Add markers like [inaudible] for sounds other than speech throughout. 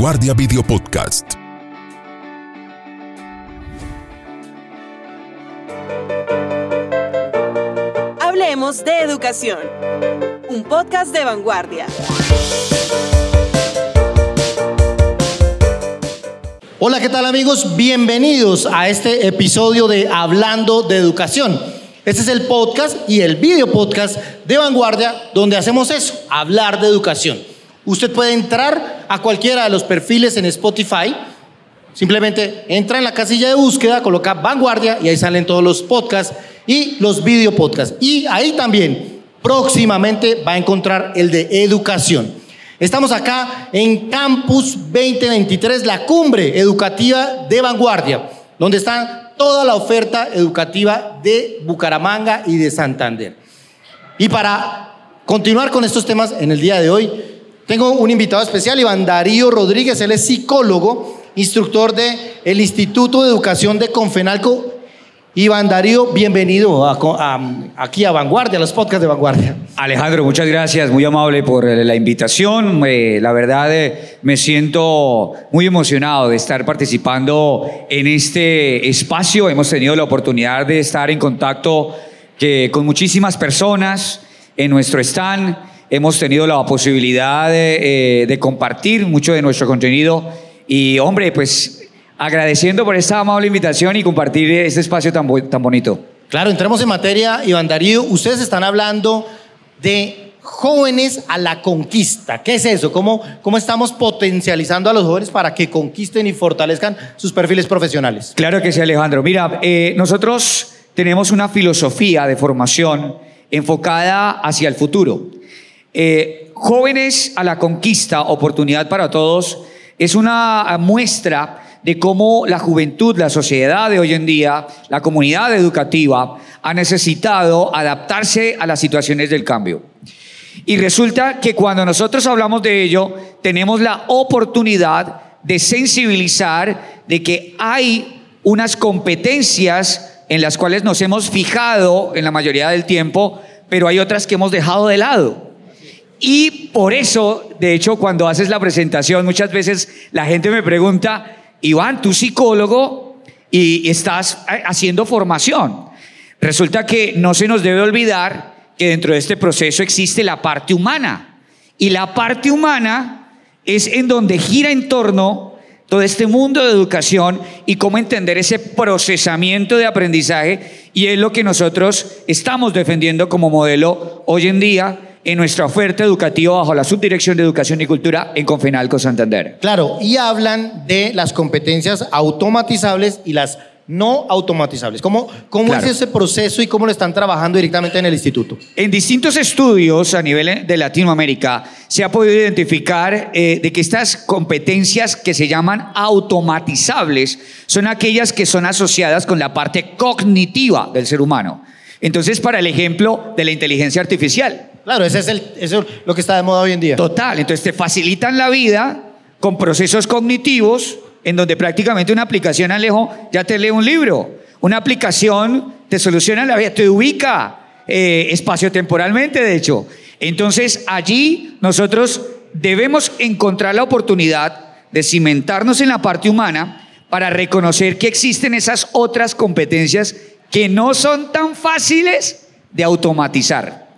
Vanguardia Video Podcast. Hablemos de educación. Un podcast de vanguardia. Hola, ¿qué tal amigos? Bienvenidos a este episodio de Hablando de Educación. Este es el podcast y el video podcast de Vanguardia donde hacemos eso, hablar de educación. Usted puede entrar a cualquiera de los perfiles en Spotify, simplemente entra en la casilla de búsqueda, coloca Vanguardia y ahí salen todos los podcasts y los video podcasts. Y ahí también próximamente va a encontrar el de educación. Estamos acá en Campus 2023, la cumbre educativa de vanguardia, donde está toda la oferta educativa de Bucaramanga y de Santander. Y para continuar con estos temas en el día de hoy, tengo un invitado especial, Iván Darío Rodríguez, él es psicólogo, instructor del el Instituto de Educación de Confenalco Iván Darío, bienvenido aquí a Vanguardia, a los podcasts de Vanguardia. Alejandro, muchas gracias, muy amable por eh, la invitación. Eh, la verdad, eh, me siento muy emocionado de estar participando en este espacio. Hemos tenido la oportunidad de estar en contacto con muchísimas personas en nuestro stand. Hemos tenido la posibilidad de compartir mucho de nuestro contenido. Y hombre, pues agradeciendo por esta amable invitación y compartir este espacio tan, tan bonito. Claro, entremos en materia, Iván Darío. Ustedes están hablando de jóvenes a la conquista. ¿Qué es eso? ¿Cómo, cómo estamos potencializando a los jóvenes para que conquisten y fortalezcan sus perfiles profesionales? Claro que sí, Alejandro. Mira, eh, nosotros tenemos una filosofía de formación enfocada hacia el futuro. Eh, jóvenes a la conquista, oportunidad para todos, es una muestra de cómo la juventud, la sociedad de hoy en día, la comunidad educativa ha necesitado adaptarse a las situaciones del cambio. Y resulta que cuando nosotros hablamos de ello, tenemos la oportunidad de sensibilizar de que hay unas competencias en las cuales nos hemos fijado en la mayoría del tiempo, pero hay otras que hemos dejado de lado. Y por eso, de hecho, cuando haces la presentación, muchas veces la gente me pregunta, Iván, tú psicólogo y estás haciendo formación. Resulta que no se nos debe olvidar que dentro de este proceso existe la parte humana. Y la parte humana es en donde gira en torno todo este mundo de educación y cómo entender ese procesamiento de aprendizaje. Y es lo que nosotros estamos defendiendo como modelo hoy en día en nuestra oferta educativa bajo la Subdirección de Educación y Cultura en Confenalco Santander. Claro, y hablan de las competencias automatizables y las no automatizables. ¿Cómo, cómo es ese proceso y cómo lo están trabajando directamente en el instituto? En distintos estudios a nivel de Latinoamérica se ha podido identificar eh, de que estas competencias que se llaman automatizables son aquellas que son asociadas con la parte cognitiva del ser humano. Entonces, para el ejemplo de la inteligencia artificial, Claro, ese es el, eso es lo que está de moda hoy en día. Total, entonces te facilitan la vida con procesos cognitivos en donde prácticamente una aplicación, Alejo, ya te lee un libro. Una aplicación te soluciona la vida, te ubica eh, espacio-temporalmente, de hecho. Entonces allí nosotros debemos encontrar la oportunidad de cimentarnos en la parte humana para reconocer que existen esas otras competencias que no son tan fáciles de automatizar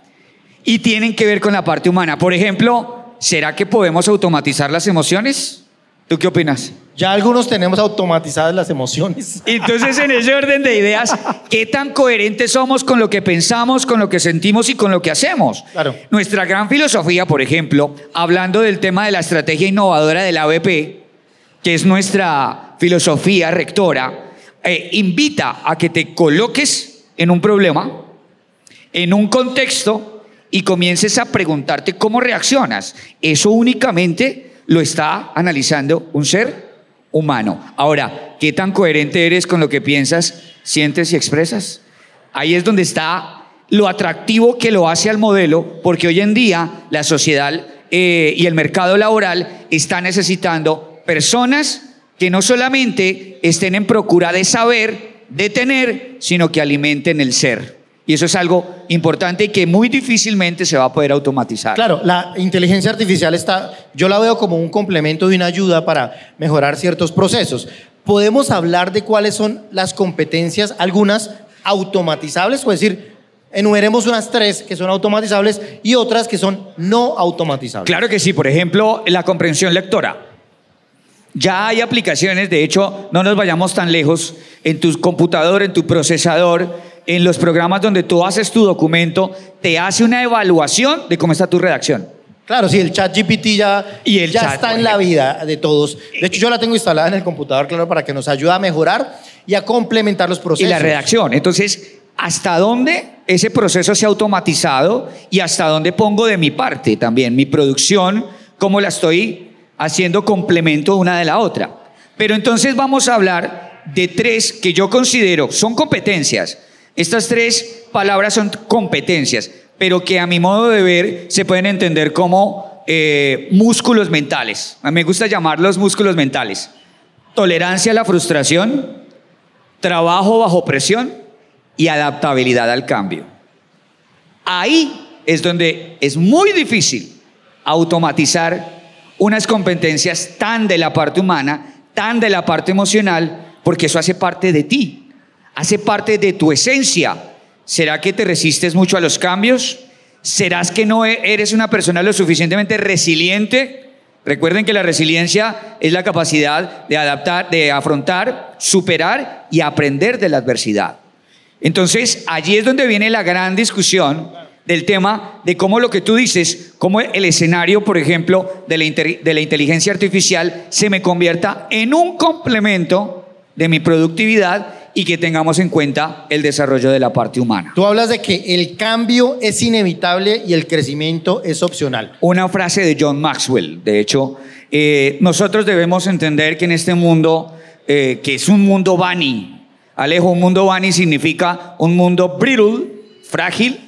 y tienen que ver con la parte humana. Por ejemplo, ¿será que podemos automatizar las emociones? ¿Tú qué opinas? Ya algunos tenemos automatizadas las emociones. [laughs] Entonces, en ese orden de ideas, ¿qué tan coherentes somos con lo que pensamos, con lo que sentimos y con lo que hacemos? Claro. Nuestra gran filosofía, por ejemplo, hablando del tema de la estrategia innovadora de la ABP, que es nuestra filosofía rectora, eh, invita a que te coloques en un problema, en un contexto, y comiences a preguntarte cómo reaccionas. Eso únicamente lo está analizando un ser humano. Ahora, ¿qué tan coherente eres con lo que piensas, sientes y expresas? Ahí es donde está lo atractivo que lo hace al modelo, porque hoy en día la sociedad eh, y el mercado laboral está necesitando personas que no solamente estén en procura de saber, de tener, sino que alimenten el ser. Y eso es algo importante y que muy difícilmente se va a poder automatizar. Claro, la inteligencia artificial está, yo la veo como un complemento y una ayuda para mejorar ciertos procesos. Podemos hablar de cuáles son las competencias, algunas automatizables, es decir, enumeremos unas tres que son automatizables y otras que son no automatizables. Claro que sí, por ejemplo, la comprensión lectora. Ya hay aplicaciones, de hecho, no nos vayamos tan lejos, en tu computador, en tu procesador, en los programas donde tú haces tu documento, te hace una evaluación de cómo está tu redacción. Claro, sí, el chat GPT ya, Y el ya chat, está en la vida de todos. De hecho, yo la tengo instalada en el computador, claro, para que nos ayude a mejorar y a complementar los procesos. Y la redacción. Entonces, ¿hasta dónde ese proceso se ha automatizado y hasta dónde pongo de mi parte también mi producción, cómo la estoy haciendo complemento una de la otra? Pero entonces vamos a hablar de tres que yo considero son competencias. Estas tres palabras son competencias, pero que a mi modo de ver se pueden entender como eh, músculos mentales. A mí me gusta llamarlos músculos mentales. Tolerancia a la frustración, trabajo bajo presión y adaptabilidad al cambio. Ahí es donde es muy difícil automatizar unas competencias tan de la parte humana, tan de la parte emocional, porque eso hace parte de ti, hace parte de tu esencia. ¿Será que te resistes mucho a los cambios? ¿Serás que no e- eres una persona lo suficientemente resiliente? Recuerden que la resiliencia es la capacidad de adaptar, de afrontar, superar y aprender de la adversidad. Entonces, allí es donde viene la gran discusión del tema de cómo lo que tú dices, cómo el escenario, por ejemplo, de la, de la inteligencia artificial se me convierta en un complemento de mi productividad y que tengamos en cuenta el desarrollo de la parte humana. Tú hablas de que el cambio es inevitable y el crecimiento es opcional. Una frase de John Maxwell, de hecho, eh, nosotros debemos entender que en este mundo, eh, que es un mundo Bani, Alejo, un mundo Bani significa un mundo brittle, frágil,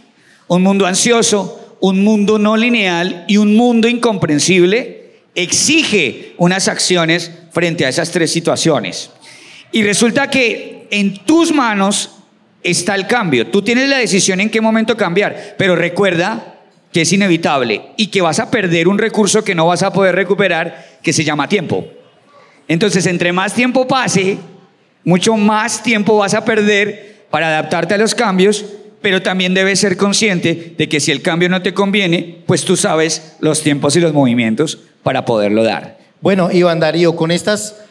un mundo ansioso, un mundo no lineal y un mundo incomprensible, exige unas acciones frente a esas tres situaciones. Y resulta que en tus manos está el cambio. Tú tienes la decisión en qué momento cambiar, pero recuerda que es inevitable y que vas a perder un recurso que no vas a poder recuperar, que se llama tiempo. Entonces, entre más tiempo pase, mucho más tiempo vas a perder para adaptarte a los cambios, pero también debes ser consciente de que si el cambio no te conviene, pues tú sabes los tiempos y los movimientos para poderlo dar. Bueno, Iván Darío, con, estas,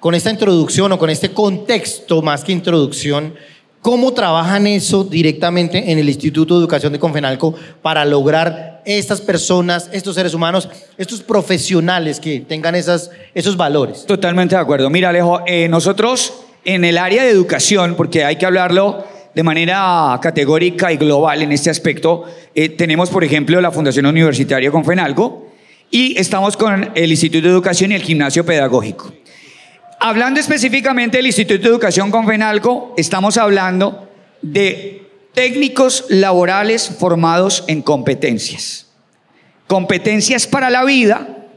con esta introducción o con este contexto más que introducción, ¿cómo trabajan eso directamente en el Instituto de Educación de Confenalco para lograr estas personas, estos seres humanos, estos profesionales que tengan esas, esos valores? Totalmente de acuerdo. Mira, Alejo, eh, nosotros en el área de educación, porque hay que hablarlo de manera categórica y global en este aspecto, eh, tenemos, por ejemplo, la Fundación Universitaria Confenalco y estamos con el Instituto de Educación y el Gimnasio Pedagógico. Hablando específicamente del Instituto de Educación Confenalco, estamos hablando de técnicos laborales formados en competencias. Competencias para la vida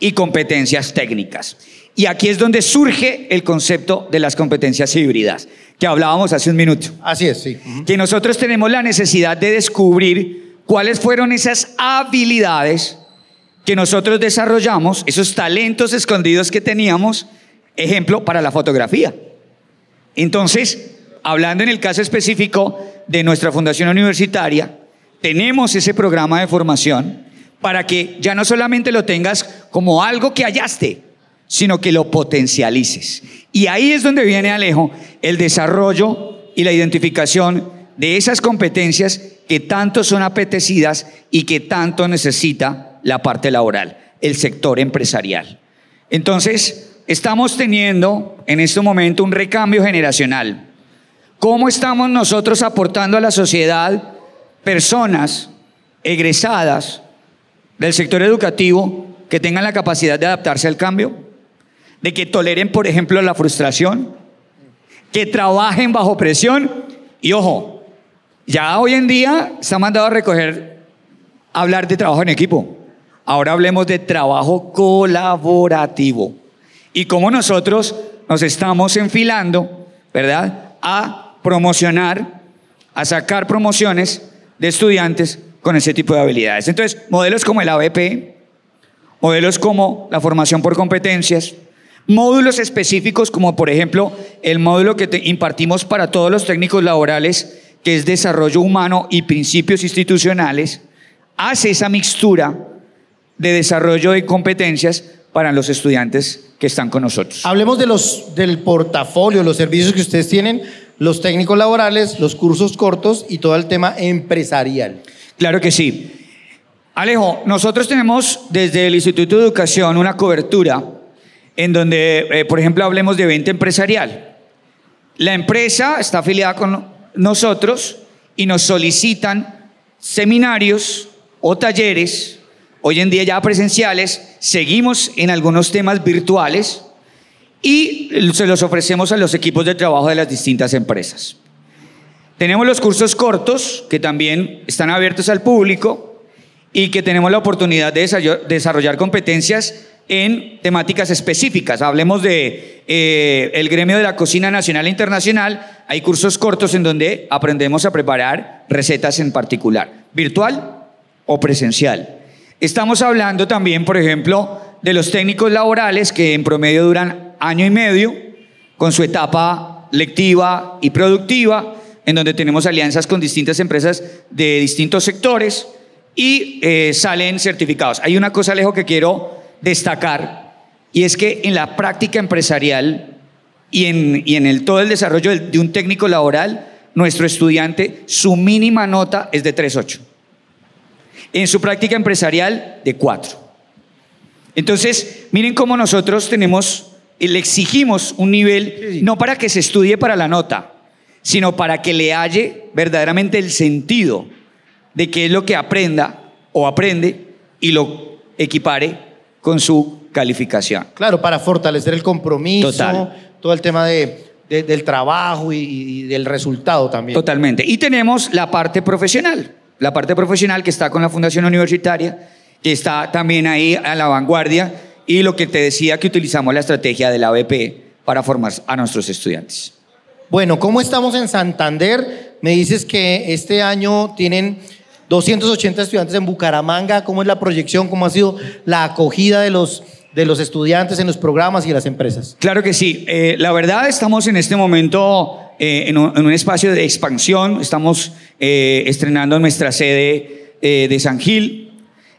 y competencias técnicas. Y aquí es donde surge el concepto de las competencias híbridas, que hablábamos hace un minuto. Así es, sí. Que nosotros tenemos la necesidad de descubrir cuáles fueron esas habilidades que nosotros desarrollamos, esos talentos escondidos que teníamos, ejemplo, para la fotografía. Entonces, hablando en el caso específico de nuestra fundación universitaria, tenemos ese programa de formación para que ya no solamente lo tengas como algo que hallaste, sino que lo potencialices. Y ahí es donde viene Alejo el desarrollo y la identificación de esas competencias que tanto son apetecidas y que tanto necesita la parte laboral, el sector empresarial. Entonces, estamos teniendo en este momento un recambio generacional. ¿Cómo estamos nosotros aportando a la sociedad personas egresadas del sector educativo que tengan la capacidad de adaptarse al cambio? De que toleren, por ejemplo, la frustración, que trabajen bajo presión y ojo, ya hoy en día está mandado a recoger, hablar de trabajo en equipo. Ahora hablemos de trabajo colaborativo y cómo nosotros nos estamos enfilando, ¿verdad? A promocionar, a sacar promociones de estudiantes con ese tipo de habilidades. Entonces, modelos como el ABP, modelos como la formación por competencias, módulos específicos como por ejemplo el módulo que impartimos para todos los técnicos laborales, que es desarrollo humano y principios institucionales, hace esa mixtura de desarrollo de competencias para los estudiantes que están con nosotros. Hablemos de los, del portafolio, los servicios que ustedes tienen, los técnicos laborales, los cursos cortos y todo el tema empresarial. Claro que sí. Alejo, nosotros tenemos desde el Instituto de Educación una cobertura en donde, eh, por ejemplo, hablemos de venta empresarial. La empresa está afiliada con nosotros y nos solicitan seminarios o talleres, hoy en día ya presenciales, seguimos en algunos temas virtuales y se los ofrecemos a los equipos de trabajo de las distintas empresas. Tenemos los cursos cortos que también están abiertos al público y que tenemos la oportunidad de desarrollar competencias en temáticas específicas. Hablemos de eh, el gremio de la cocina nacional e internacional. Hay cursos cortos en donde aprendemos a preparar recetas en particular, virtual o presencial. Estamos hablando también, por ejemplo, de los técnicos laborales que en promedio duran año y medio con su etapa lectiva y productiva, en donde tenemos alianzas con distintas empresas de distintos sectores y eh, salen certificados. Hay una cosa, Alejo, que quiero destacar, y es que en la práctica empresarial y en, y en el, todo el desarrollo de, de un técnico laboral, nuestro estudiante, su mínima nota es de 3.8. En su práctica empresarial, de 4. Entonces, miren cómo nosotros tenemos, le exigimos un nivel, no para que se estudie para la nota, sino para que le halle verdaderamente el sentido de qué es lo que aprenda o aprende y lo equipare con su calificación. Claro, para fortalecer el compromiso, todo el tema de, del trabajo y, del resultado también. Totalmente. Y tenemos la parte profesional, la parte profesional que está con la Fundación Universitaria, que está también ahí a la vanguardia, y lo que te decía que utilizamos la estrategia de la ABP para formar a nuestros estudiantes. Bueno, ¿cómo estamos en Santander? Me dices que este año tienen 280 estudiantes en Bucaramanga, ¿cómo es la proyección? ¿Cómo ha sido la acogida de los, de los estudiantes en los programas y en las empresas? Claro que sí. Eh, la verdad estamos en este momento eh, en, un, espacio de expansión. Estamos eh, estrenando nuestra sede de San Gil.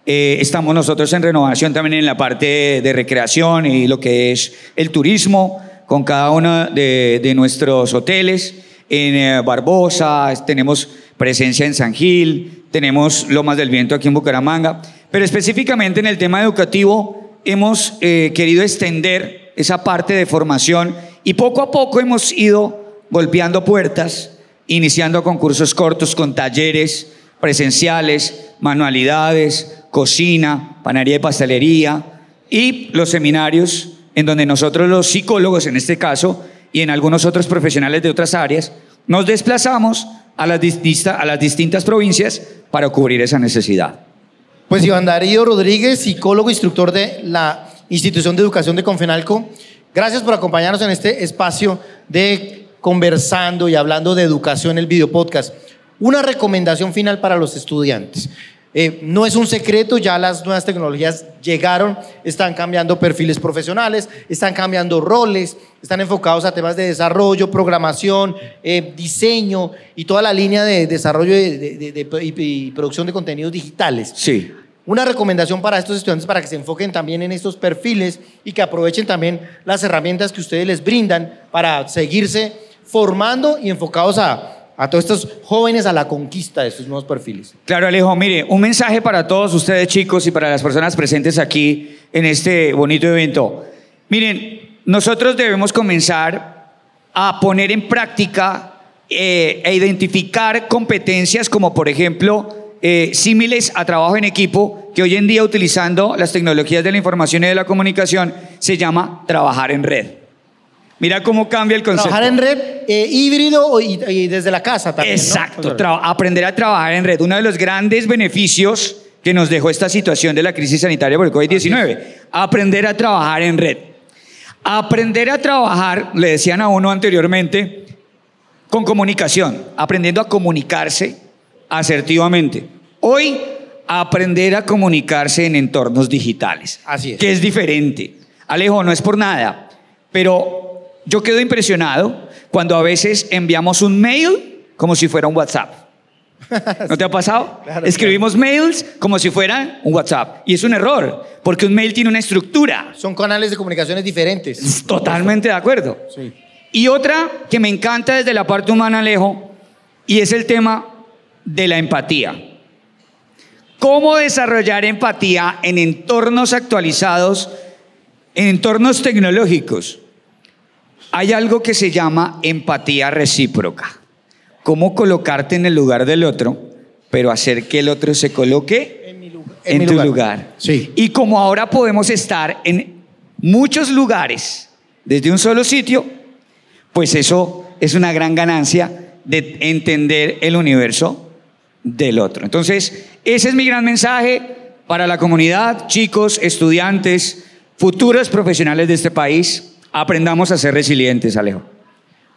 estamos nosotros en renovación también en la parte de recreación y lo que es el turismo con cada uno de, de nuestros hoteles. En Barbosa tenemos presencia en San Gil, tenemos Lomas del Viento aquí en Bucaramanga, pero específicamente en el tema educativo hemos eh, querido extender esa parte de formación y poco a poco hemos ido golpeando puertas, iniciando concursos cortos con talleres presenciales, manualidades, cocina, panadería y pastelería y los seminarios en donde nosotros los psicólogos en este caso y en algunos otros profesionales de otras áreas nos desplazamos a las, a las distintas provincias para cubrir esa necesidad. Pues Iván Darío Rodríguez, psicólogo, instructor de la Institución de Educación de Confenalco, gracias por acompañarnos en este espacio de conversando y hablando de educación, el video podcast. Una recomendación final para los estudiantes. Eh, no es un secreto, ya las nuevas tecnologías llegaron, están cambiando perfiles profesionales, están cambiando roles, están enfocados a temas de desarrollo, programación, eh, diseño y toda la línea de desarrollo y, producción de contenidos digitales. Sí. Una recomendación para estos estudiantes para que se enfoquen también en estos perfiles y que aprovechen también las herramientas que ustedes les brindan para seguirse formando y enfocados a a todos estos jóvenes a la conquista de estos nuevos perfiles. Claro, Alejo, mire, un mensaje para todos ustedes chicos y para las personas presentes aquí en este bonito evento. Miren, nosotros debemos comenzar a poner en práctica eh, e identificar competencias como por ejemplo eh, símiles a trabajo en equipo que hoy en día utilizando las tecnologías de la información y de la comunicación se llama trabajar en red. Mira cómo cambia el concepto. Trabajar en red eh, híbrido y, desde la casa también. Exacto, aprender a trabajar en red. Uno de los grandes beneficios que nos dejó esta situación de la crisis sanitaria por el COVID-19. Aprender a trabajar en red. Aprender a trabajar, le decían a uno anteriormente, con comunicación, aprendiendo a comunicarse asertivamente. Hoy, aprender a comunicarse en entornos digitales. Así es. Que es diferente. Alejo, no es por nada, pero yo quedo impresionado cuando a veces enviamos un mail como si fuera un WhatsApp. [laughs] ¿No te ha pasado? Claro, Escribimos mails como si fuera un WhatsApp. Y es un error, porque un mail tiene una estructura. Son canales de comunicaciones diferentes. Totalmente de acuerdo. Sí. Y otra que me encanta desde la parte humana, Alejo, y es el tema de la empatía. ¿Cómo desarrollar empatía en entornos actualizados, en entornos tecnológicos? Hay algo que se llama empatía recíproca. ¿Cómo colocarte en el lugar del otro, pero hacer que el otro se coloque En mi lugar. en, tu lugar. Sí. Y como ahora podemos estar en muchos lugares desde un solo sitio, pues eso es una gran ganancia de entender el universo del otro. Entonces, ese es mi gran mensaje para la comunidad, chicos, estudiantes, futuros profesionales de este país. Aprendamos a ser resilientes, Alejo.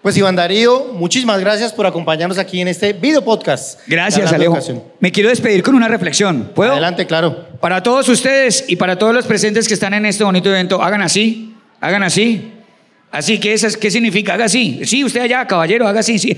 Pues Iván Darío, muchísimas gracias por acompañarnos aquí en este video podcast. Gracias, Alejo. Educación. Me quiero despedir con una reflexión. ¿Puedo? Adelante, claro. Para todos ustedes y para todos los presentes que están en este bonito evento, hagan así, hagan así. Así que esas, ¿qué significa? Haga así. Sí, usted allá, caballero, haga así, sí.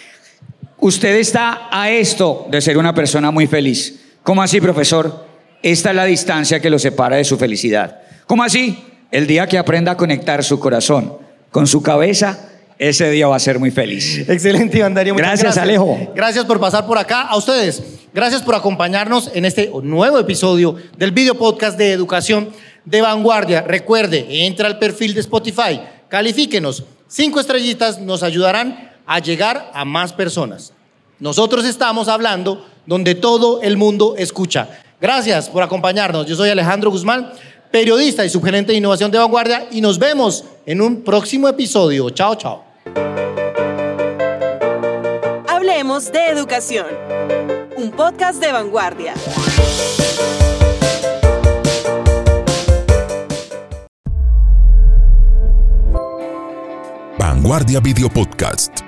[laughs] usted está a esto de ser una persona muy feliz. ¿Cómo así, profesor? Esta es la distancia que lo separa de su felicidad. ¿Cómo así? El día que aprenda a conectar su corazón con su cabeza, ese día va a ser muy feliz. Excelente, Iván Darío. Muchas Gracias, Alejo. Gracias por pasar por acá. A ustedes, gracias por acompañarnos en este nuevo episodio del video podcast de educación de vanguardia. Recuerde, entra al perfil de Spotify, califíquenos. Cinco estrellitas nos ayudarán a llegar a más personas. Nosotros estamos hablando donde todo el mundo escucha. Gracias por acompañarnos. Yo soy Alejandro Guzmán, periodista y subgerente de innovación de vanguardia y nos vemos en un próximo episodio. Chao, chao. Hablemos de educación. Un podcast de vanguardia. Vanguardia Video Podcast.